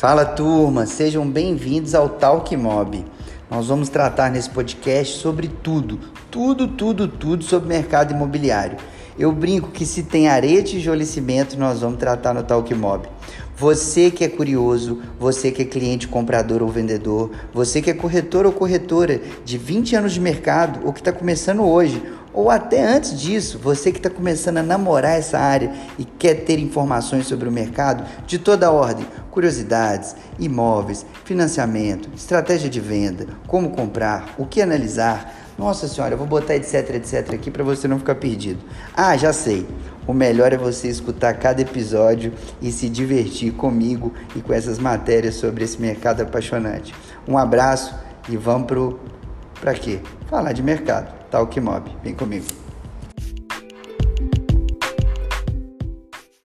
Fala turma, sejam bem-vindos ao Talk Mob. Nós vamos tratar nesse podcast sobre tudo, tudo, tudo, tudo sobre mercado imobiliário. Eu brinco que se tem arete de cimento, nós vamos tratar no Talk Mob. Você que é curioso, você que é cliente comprador ou vendedor, você que é corretor ou corretora de 20 anos de mercado ou que está começando hoje, ou até antes disso, você que está começando a namorar essa área e quer ter informações sobre o mercado de toda a ordem, curiosidades, imóveis, financiamento, estratégia de venda, como comprar, o que analisar. Nossa senhora, eu vou botar etc, etc aqui para você não ficar perdido. Ah, já sei. O melhor é você escutar cada episódio e se divertir comigo e com essas matérias sobre esse mercado apaixonante. Um abraço e vamos pro para quê? Falar de mercado. Talk Mob. Vem comigo.